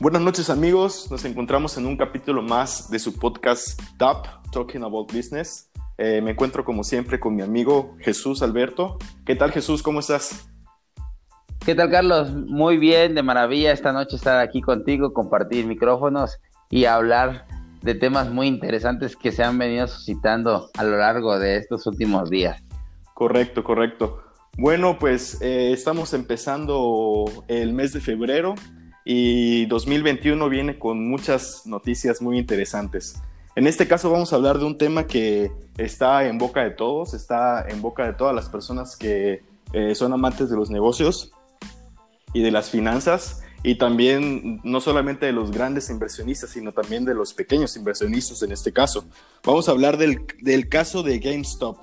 Buenas noches amigos, nos encontramos en un capítulo más de su podcast TAP, Talking About Business. Eh, me encuentro como siempre con mi amigo Jesús Alberto. ¿Qué tal Jesús? ¿Cómo estás? ¿Qué tal Carlos? Muy bien, de maravilla esta noche estar aquí contigo, compartir micrófonos y hablar de temas muy interesantes que se han venido suscitando a lo largo de estos últimos días. Correcto, correcto. Bueno, pues eh, estamos empezando el mes de febrero y 2021 viene con muchas noticias muy interesantes. En este caso vamos a hablar de un tema que está en boca de todos, está en boca de todas las personas que eh, son amantes de los negocios y de las finanzas y también no solamente de los grandes inversionistas, sino también de los pequeños inversionistas en este caso. Vamos a hablar del, caso de GameStop.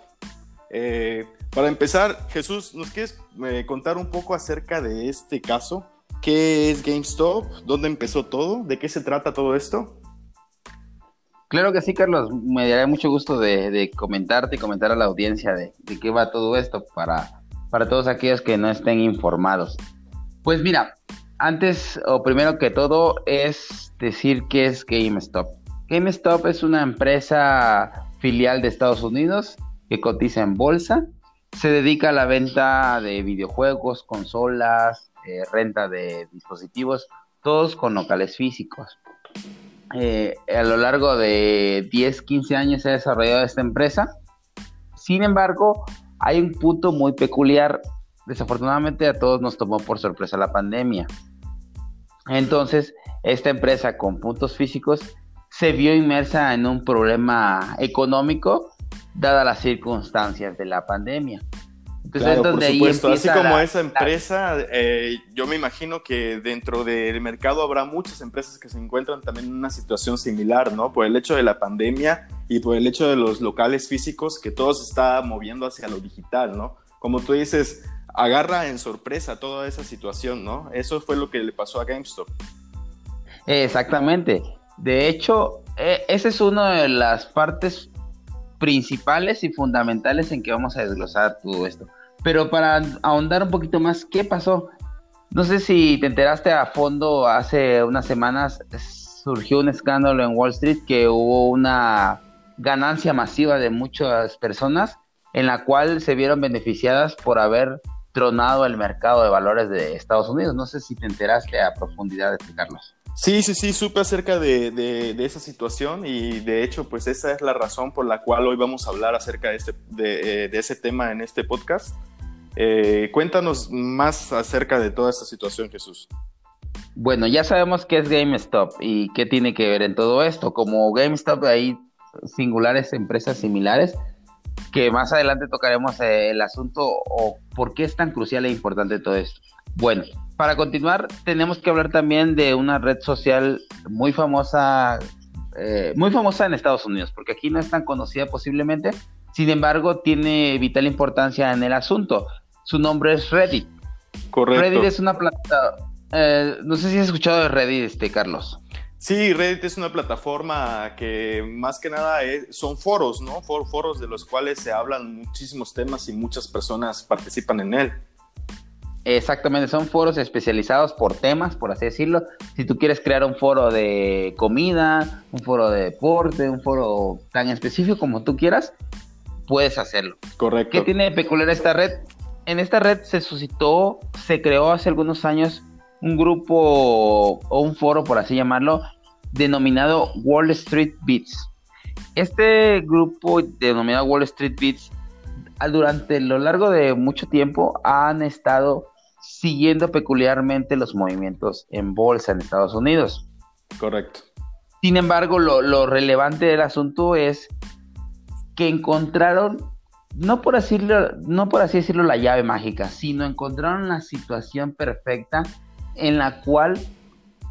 Eh, para empezar, Jesús, ¿nos quieres eh, contar un poco acerca de este caso? ¿Qué es GameStop? ¿Dónde empezó todo? ¿De qué se trata todo esto? Claro que sí, Carlos. Me dará mucho gusto de, comentarte y comentar a la audiencia de, de, qué va todo esto para, para todos aquellos que no estén informados. Pues mira, antes o primero que todo es decir qué es GameStop. GameStop es una empresa filial de Estados Unidos que cotiza en bolsa. Se dedica a la venta de videojuegos, consolas, eh, renta de dispositivos, todos con locales físicos. Eh, a lo largo de 10, 15 años se ha desarrollado esta empresa. Sin embargo, hay un punto muy peculiar. Desafortunadamente a todos nos tomó por sorpresa la pandemia. Entonces, esta empresa con puntos físicos se vio inmersa en un problema económico dadas las circunstancias de la pandemia. Claro, por supuesto. Así como esa empresa, eh, yo me imagino que dentro del mercado habrá muchas empresas que se encuentran también en una situación similar, ¿no? Por el hecho de la pandemia y por el hecho de los locales físicos, que todo se está moviendo hacia lo digital, ¿no? Como tú dices, agarra en sorpresa toda esa situación, ¿no? Eso fue lo que le pasó a GameStop. Exactamente. De hecho, e, esa es una de las partes principales y fundamentales en que vamos a desglosar todo esto. Pero para ahondar un poquito más, ¿qué pasó? No sé si te enteraste a fondo, hace unas semanas surgió un escándalo en Wall Street que hubo una ganancia masiva de muchas personas en la cual se vieron beneficiadas por haber tronado el mercado de valores de Estados Unidos. No sé si te enteraste a profundidad de Carlos. Sí, sí, sí, supe acerca de, de, esa situación y de hecho, pues esa es la razón por la cual hoy vamos a hablar acerca de, este, de, eh, de ese tema en este podcast. Eh, cuéntanos más acerca de toda esta situación, Jesús. Bueno, ya sabemos qué es GameStop y qué tiene que ver en todo esto. Como GameStop hay singulares empresas similares que más adelante tocaremos eh, el asunto o por qué es tan crucial e importante todo esto. Bueno, para continuar, tenemos que hablar también de una red social muy famosa, eh, muy famosa en Estados Unidos, porque aquí no es tan conocida posiblemente, sin embargo, tiene vital importancia en el asunto. Su nombre es Reddit. Correcto. Reddit es una plataforma, eh, no sé si has escuchado de Reddit, este, Carlos. Sí, Reddit es una plataforma que más que nada son foros, ¿no? foros de los cuales se hablan muchísimos temas y muchas personas participan en él. Exactamente, son foros especializados por temas, por así decirlo. Si tú quieres crear un foro de comida, un foro de deporte, un foro tan específico como tú quieras, puedes hacerlo. Correcto. ¿Qué tiene de peculiar esta red? En esta red se suscitó, se creó hace algunos años un grupo o un foro, por así llamarlo, denominado Wall Street Beats. Este grupo denominado Wall Street Beats durante lo largo de mucho tiempo han estado siguiendo peculiarmente los movimientos en bolsa en Estados Unidos. Correcto. Sin embargo, lo, relevante del asunto es que encontraron, no por, así, no por así decirlo, la llave mágica, sino encontraron la situación perfecta en la cual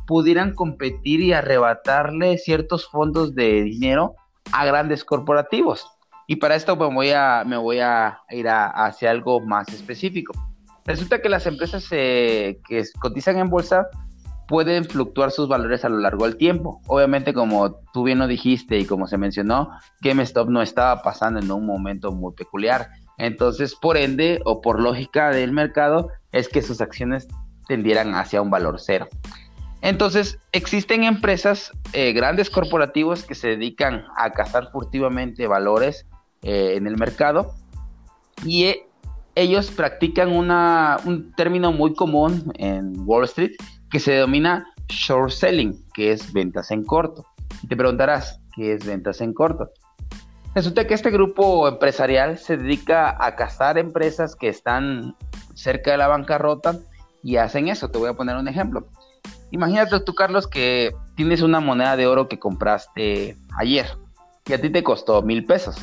pudieran competir y arrebatarle ciertos fondos de dinero a grandes corporativos. Y para esto me voy a, me voy a ir hacia algo más específico. Resulta que las empresas que cotizan en bolsa pueden fluctuar sus valores a lo largo del tiempo. Obviamente, como tú bien lo dijiste y como se mencionó, GameStop no estaba pasando en un momento muy peculiar. Entonces, por ende, o por lógica del mercado, es que sus acciones tendieran hacia un valor cero. Entonces, existen empresas, eh, grandes corporativos que se dedican a cazar furtivamente valores eh, en el mercado y eh, ellos practican un término muy común en Wall Street que se denomina short selling, que es ventas en corto. Y te preguntarás, ¿qué es ventas en corto? Resulta que este grupo empresarial se dedica a cazar empresas que están cerca de la bancarrota y hacen eso. Te voy a poner un ejemplo. Imagínate tú, Carlos, que tienes una moneda de oro que compraste ayer y a ti te costó mil pesos.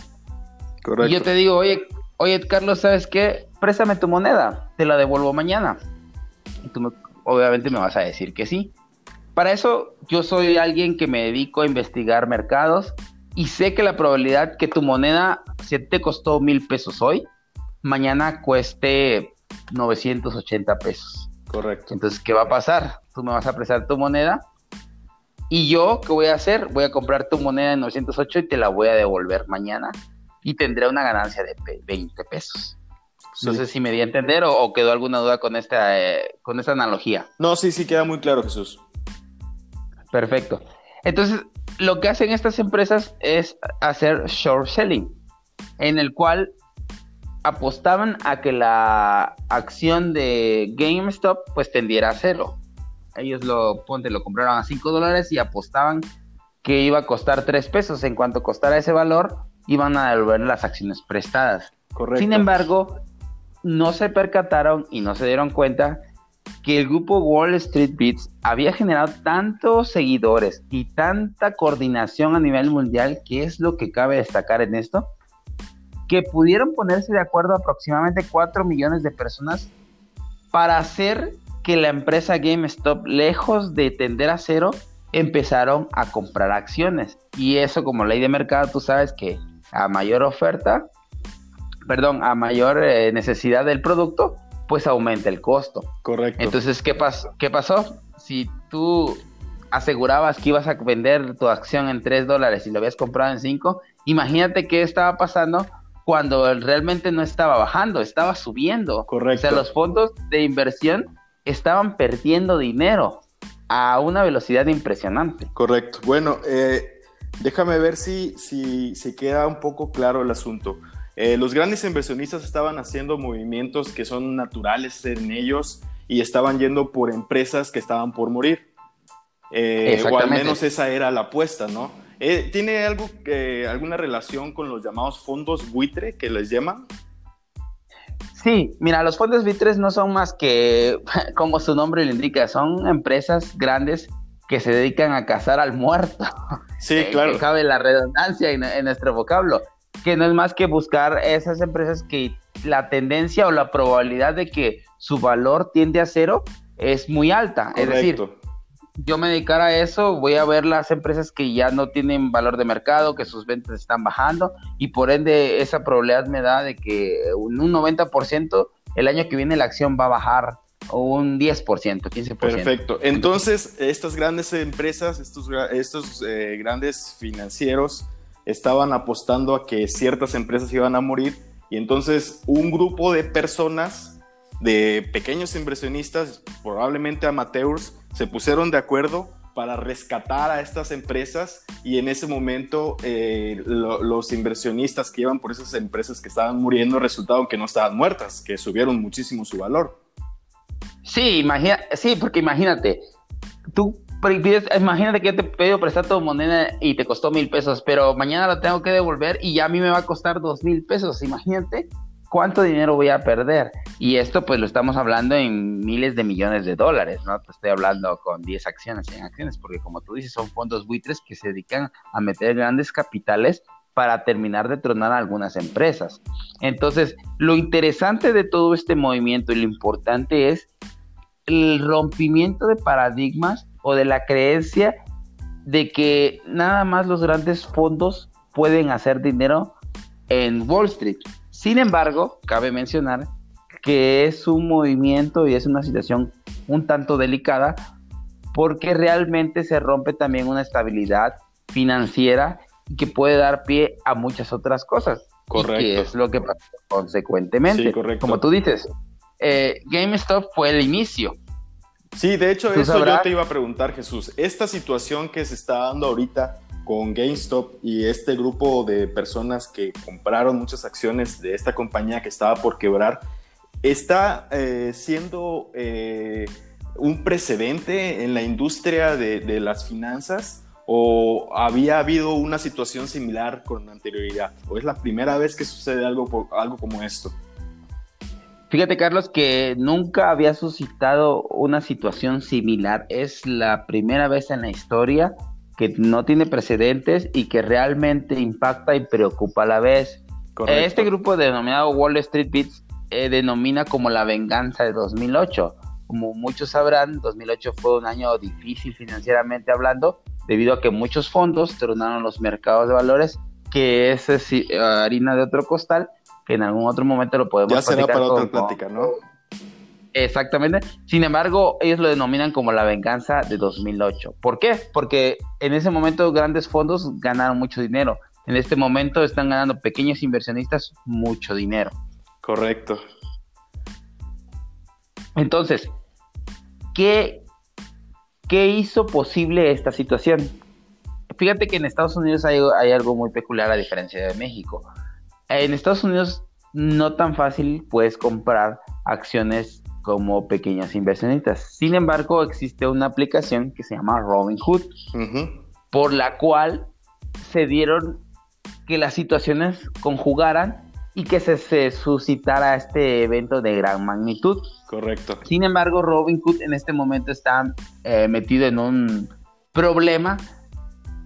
Correcto. Y yo te digo, oye, oye, Carlos, ¿sabes qué? Préstame tu moneda, te la devuelvo mañana. Y tú obviamente me vas a decir que sí. Para eso yo soy alguien que me dedico a investigar mercados y sé que la probabilidad que tu moneda, si te costó mil pesos hoy, mañana cueste 980 pesos. Correcto. Entonces, ¿qué va a pasar? Tú me vas a prestar tu moneda y yo, ¿qué voy a hacer? Voy a comprar tu moneda de 908 y te la voy a devolver mañana y tendré una ganancia de 20 pesos. No sé si me di a entender o, quedó alguna duda con esta, eh, con esta analogía. No, sí, sí, queda muy claro, Jesús. Perfecto. Entonces, lo que hacen estas empresas es hacer short selling, en el cual apostaban a que la acción de GameStop pues tendiera a cero. Ellos lo, ponte, lo compraron a 5 dólares y apostaban que iba a costar 3 pesos. En cuanto costara ese valor, iban a devolver las acciones prestadas. Correcto. Sin embargo, no se percataron y no se dieron cuenta que el grupo Wall Street Beats había generado tantos seguidores y tanta coordinación a nivel mundial, que es lo que cabe destacar en esto, que pudieron ponerse de acuerdo aproximadamente 4 millones de personas para hacer que la empresa GameStop, lejos de tender a cero, empezaron a comprar acciones. Y eso como ley de mercado, tú sabes que a mayor oferta, perdón, a mayor eh, necesidad del producto, pues aumenta el costo. Correcto. Entonces, ¿qué, pasó? ¿qué pasó? Si tú asegurabas que ibas a vender tu acción en 3 dólares y lo habías comprado en 5, imagínate qué estaba pasando cuando realmente no estaba bajando, estaba subiendo. Correcto. O sea, los fondos de inversión estaban perdiendo dinero a una velocidad impresionante. Correcto. Bueno, eh, déjame ver si, si, si queda un poco claro el asunto. Eh, los grandes inversionistas estaban haciendo movimientos que son naturales en ellos y estaban yendo por empresas que estaban por morir. Eh, o al menos esa era la apuesta, ¿no? Eh, ¿Tiene algo, alguna relación con los llamados fondos buitre que les llaman? Sí, mira, los fondos buitres no son más que, como su nombre lo indica, son empresas grandes que se dedican a cazar al muerto. Sí, claro. Que cabe la redundancia en nuestro vocablo que no es más que buscar esas empresas que la tendencia o la probabilidad de que su valor tiende a cero es muy alta. Es decir, yo me dedicar a eso, voy a ver las empresas que ya no tienen valor de mercado, que sus ventas están bajando y por ende esa probabilidad me da de que un 90% el año que viene la acción va a bajar o un 10%, 15%. Perfecto. Entonces, estas grandes empresas, estos, estos eh, grandes financieros, estaban apostando a que ciertas empresas iban a morir y entonces un grupo de personas, de pequeños inversionistas, probablemente amateurs, se pusieron de acuerdo para rescatar a estas empresas y en ese momento eh, los inversionistas que iban por esas empresas que estaban muriendo resultaron que no estaban muertas, que subieron muchísimo su valor. Sí, imagina, sí, porque imagínate, tú imagínate que yo te prestar tu moneda y te costó mil pesos, pero mañana la tengo que devolver y ya a mí me va a costar dos mil pesos. Imagínate cuánto dinero voy a perder. Y esto pues lo estamos hablando en miles de millones de dólares, ¿no? Te estoy hablando con 10 acciones, 100 acciones, porque como tú dices, son fondos buitres que se dedican a meter grandes capitales para terminar de tronar algunas empresas. Entonces, lo interesante de todo este movimiento y lo importante es el rompimiento de paradigmas o de la creencia de que nada más los grandes fondos pueden hacer dinero en Wall Street. Sin embargo, cabe mencionar que es un movimiento y es una situación un tanto delicada porque realmente se rompe también una estabilidad financiera que puede dar pie a muchas otras cosas. Correcto. que es lo que pasa consecuentemente. Sí, correcto. Como tú dices, eh, GameStop fue el inicio, Sí, de hecho, eso yo te iba a preguntar, Jesús. Esta situación que se está dando ahorita con GameStop y este grupo de personas que compraron muchas acciones de esta compañía que estaba por quebrar, está eh, siendo eh, un precedente en la industria de, las finanzas o había habido una situación similar con anterioridad? ¿O es la primera vez que sucede algo, algo como esto? Fíjate, Carlos, que nunca había suscitado una situación similar. Es la primera vez en la historia que no tiene precedentes y que realmente impacta y preocupa a la vez. Este grupo denominado Wall Street Beats eh, denomina como la venganza de 2008. Como muchos sabrán, 2008 fue un año difícil financieramente hablando, debido a que muchos fondos tronaron los mercados de valores, que es harina de otro costal, que en algún otro momento lo podemos Ya será para otra plática, ¿no? Exactamente. Sin embargo, ellos lo denominan como la venganza de 2008. ¿Por qué? Porque en ese momento grandes fondos ganaron mucho dinero. En este momento están ganando pequeños inversionistas mucho dinero. Correcto. Entonces, ¿qué, qué hizo posible esta situación? Fíjate que en Estados Unidos hay, hay algo muy peculiar a diferencia de México. En Estados Unidos no tan fácil puedes comprar acciones como pequeñas inversionistas. Sin embargo, existe una aplicación que se llama Robinhood, por la cual se dieron que las situaciones conjugaran y que se, suscitara este evento de gran magnitud. Correcto. Sin embargo, Robinhood en este momento está eh, metido en un problema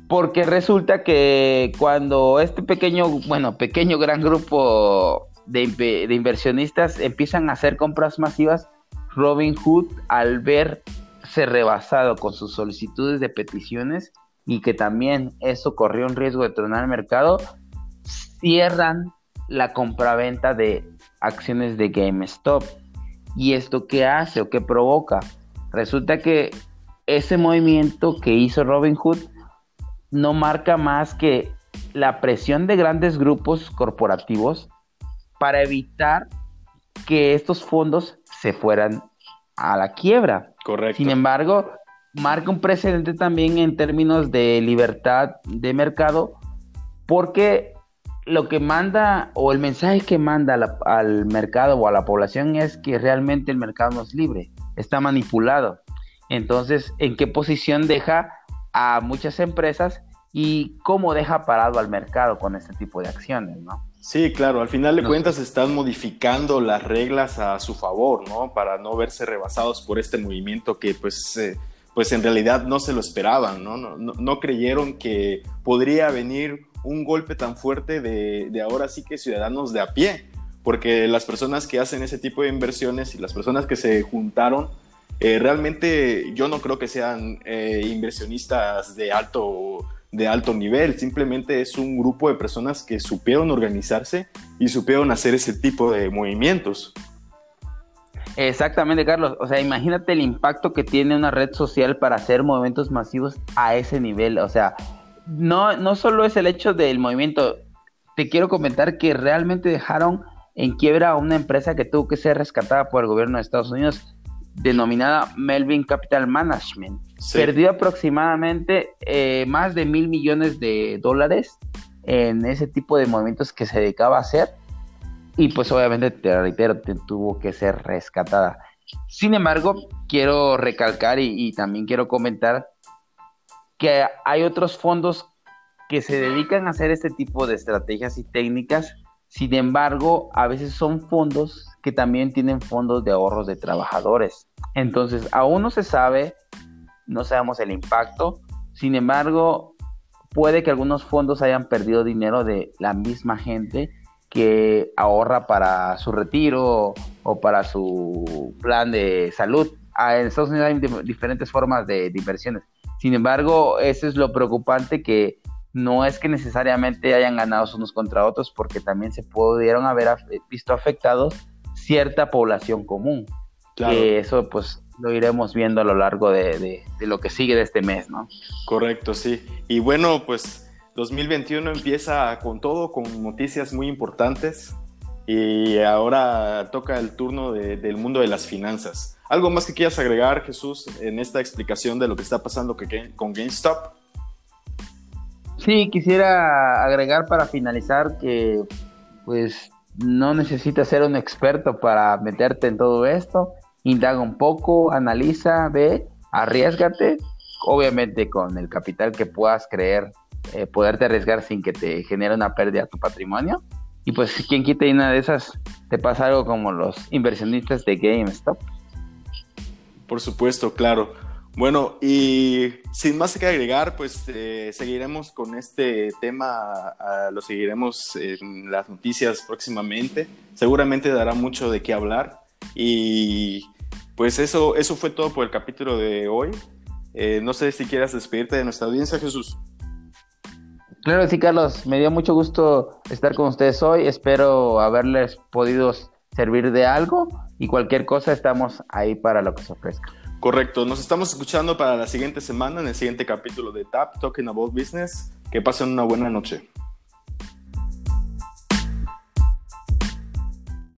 porque resulta que cuando este pequeño, bueno, pequeño gran grupo de, inversionistas empiezan a hacer compras masivas, Robinhood al verse rebasado con sus solicitudes de peticiones y que también eso corrió un riesgo de tronar el mercado, cierran la compraventa de acciones de GameStop. ¿Y esto qué hace o qué provoca? Resulta que ese movimiento que hizo Robinhood no marca más que la presión de grandes grupos corporativos para evitar que estos fondos se fueran a la quiebra. Correcto. Sin embargo, marca un precedente también en términos de libertad de mercado, porque lo que manda o el mensaje que manda al mercado o a la población es que realmente el mercado no es libre, está manipulado. Entonces, ¿en qué posición deja a muchas empresas y cómo deja parado al mercado con este tipo de acciones, ¿no? Sí, claro, al final de cuentas están modificando las reglas a su favor, ¿no? Para no verse rebasados por este movimiento que pues, eh, pues en realidad no se lo esperaban, ¿no? No, no creyeron que podría venir un golpe tan fuerte de, de, ahora sí que ciudadanos de a pie, porque las personas que hacen ese tipo de inversiones y las personas que se juntaron, eh, realmente yo no creo que sean eh, inversionistas de alto de alto nivel, simplemente es un grupo de personas que supieron organizarse y supieron hacer ese tipo de movimientos. Exactamente, Carlos. O sea, imagínate el impacto que tiene una red social para hacer movimientos masivos a ese nivel. O sea, no, no solo es el hecho del movimiento. Te quiero comentar que realmente dejaron en quiebra a una empresa que tuvo que ser rescatada por el gobierno de Estados Unidos, denominada Melvin Capital Management. Perdió aproximadamente eh, más de mil millones de dólares en ese tipo de movimientos que se dedicaba a hacer. Y pues obviamente, te reitero, tuvo que ser rescatada. Sin embargo, quiero recalcar y, también quiero comentar que hay otros fondos que se dedican a hacer este tipo de estrategias y técnicas. Sin embargo, a veces son fondos que también tienen fondos de ahorros de trabajadores. Entonces, aún no se sabe no sabemos el impacto. Sin embargo, puede que algunos fondos hayan perdido dinero de la misma gente que ahorra para su retiro o para su plan de salud. Ah, en Estados Unidos hay diferentes formas de, inversiones. Sin embargo, eso es lo preocupante que no es que necesariamente hayan ganado unos contra otros, porque también se pudieron haber visto afectados cierta población común. Claro. eso pues lo iremos viendo a lo largo de, lo que sigue de este mes, ¿no? Correcto, sí. Y bueno, pues 2021 empieza con todo, con noticias muy importantes. y ahora toca el turno del mundo de las finanzas. ¿Algo más que quieras agregar, Jesús, en esta explicación de lo que está pasando con GameStop? Sí, quisiera agregar para finalizar que pues no necesitas ser un experto para meterte en todo esto. Indaga un poco, analiza, ve, arriesgate, obviamente con el capital que puedas creer, eh, poderte arriesgar sin que te genere una pérdida a tu patrimonio y pues quien quita y una de esas te pasa algo como los inversionistas de GameStop. Por supuesto, claro. Bueno, y sin más que agregar, pues eh, seguiremos con este tema, lo seguiremos en las noticias próximamente. Seguramente dará mucho de qué hablar. Y pues eso, eso fue todo por el capítulo de hoy. Eh, no sé si quieras despedirte de nuestra audiencia, Jesús. Claro sí, Carlos. Me dio mucho gusto estar con ustedes hoy. Espero haberles podido servir de algo y cualquier cosa estamos ahí para lo que se ofrezca. Correcto. Nos estamos escuchando para la siguiente semana en el siguiente capítulo de TAP, Talking About Business. Que pasen una buena noche.